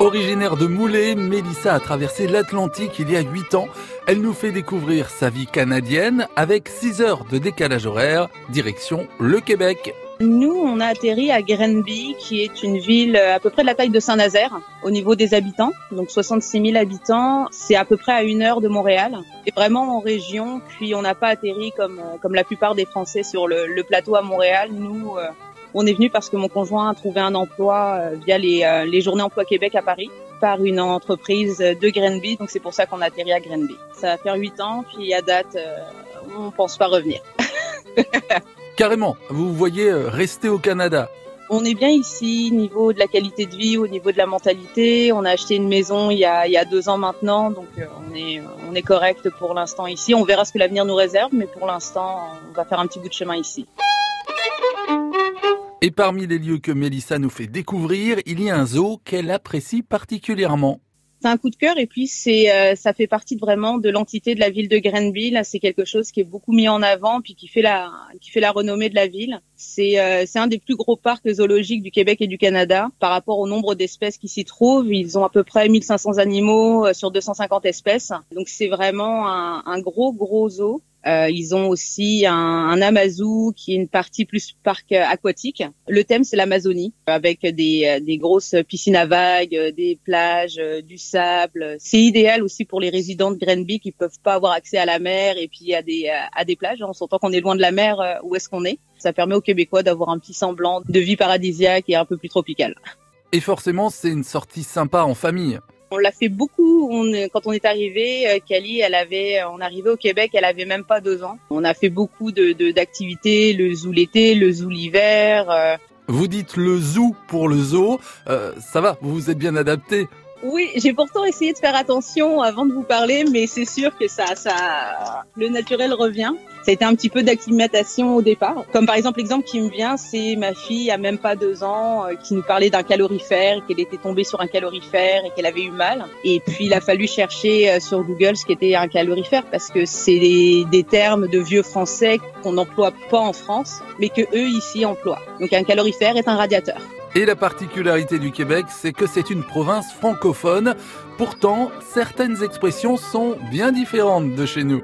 Originaire de Moulay, Mélissa a traversé l'Atlantique il y a 8 ans. Elle nous fait découvrir sa vie canadienne avec 6 heures de décalage horaire, direction le Québec. Nous, on a atterri à Grenby, qui est une ville à peu près de la taille de Saint-Nazaire au niveau des habitants, donc 66 000 habitants. C'est à peu près à une heure de Montréal. Et vraiment en région, puis on n'a pas atterri comme euh, comme la plupart des Français sur le, le plateau à Montréal. Nous, euh, on est venu parce que mon conjoint a trouvé un emploi via les, les Journées Emploi Québec à Paris par une entreprise de Grenby, donc c'est pour ça qu'on a atterri à Grenby. Ça va faire huit ans, puis à date, on pense pas revenir. Carrément, vous voyez euh, rester au Canada. On est bien ici, niveau de la qualité de vie, au niveau de la mentalité. On a acheté une maison il y a, il y a deux ans maintenant, donc euh, on est, on est correct pour l'instant ici. On verra ce que l'avenir nous réserve, mais pour l'instant, on va faire un petit bout de chemin ici. Et parmi les lieux que Mélissa nous fait découvrir, il y a un zoo qu'elle apprécie particulièrement c'est un coup de cœur et puis c'est euh, ça fait partie vraiment de l'entité de la ville de Grenville. C'est quelque chose qui est beaucoup mis en avant puis qui fait la qui fait la renommée de la ville. C'est euh, c'est un des plus gros parcs zoologiques du Québec et du Canada par rapport au nombre d'espèces qui s'y trouvent. Ils ont à peu près 1500 animaux euh, sur 250 espèces. Donc c'est vraiment un, un gros gros zoo euh, ils ont aussi un, un Amazou qui est une partie plus parc aquatique. Le thème c'est l'Amazonie avec des, des grosses piscines à vagues, des plages, du sable. C'est idéal aussi pour les résidents de Grenby qui peuvent pas avoir accès à la mer et puis à des à des plages. En sentant qu'on est loin de la mer, euh, où est-ce qu'on est Ça permet aux Québécois d'avoir un petit semblant de vie paradisiaque et un peu plus tropicale. Et forcément, c'est une sortie sympa en famille. On l'a fait beaucoup. Quand on est arrivé, euh, Cali, elle avait, on arrivait au Québec, elle avait même pas deux ans. On a fait beaucoup de d'activités, le zoo l'été, le zoo l'hiver. Euh. Vous dites le zoo pour le zoo, euh, ça va, vous vous êtes bien adapté. Oui, j'ai pourtant essayé de faire attention avant de vous parler, mais c'est sûr que ça, ça, le naturel revient. Ça a été un petit peu d'acclimatation au départ. Comme par exemple, l'exemple qui me vient, c'est ma fille à même pas deux ans euh, qui nous parlait d'un calorifère, qu'elle était tombée sur un calorifère et qu'elle avait eu mal. Et puis il a fallu chercher euh, sur Google ce qu'était un calorifère parce que c'est des, des termes de vieux français qu'on n'emploie pas en France, mais que eux ici emploient. Donc un calorifère est un radiateur. Et la particularité du Québec, c'est que c'est une province francophone. Pourtant, certaines expressions sont bien différentes de chez nous.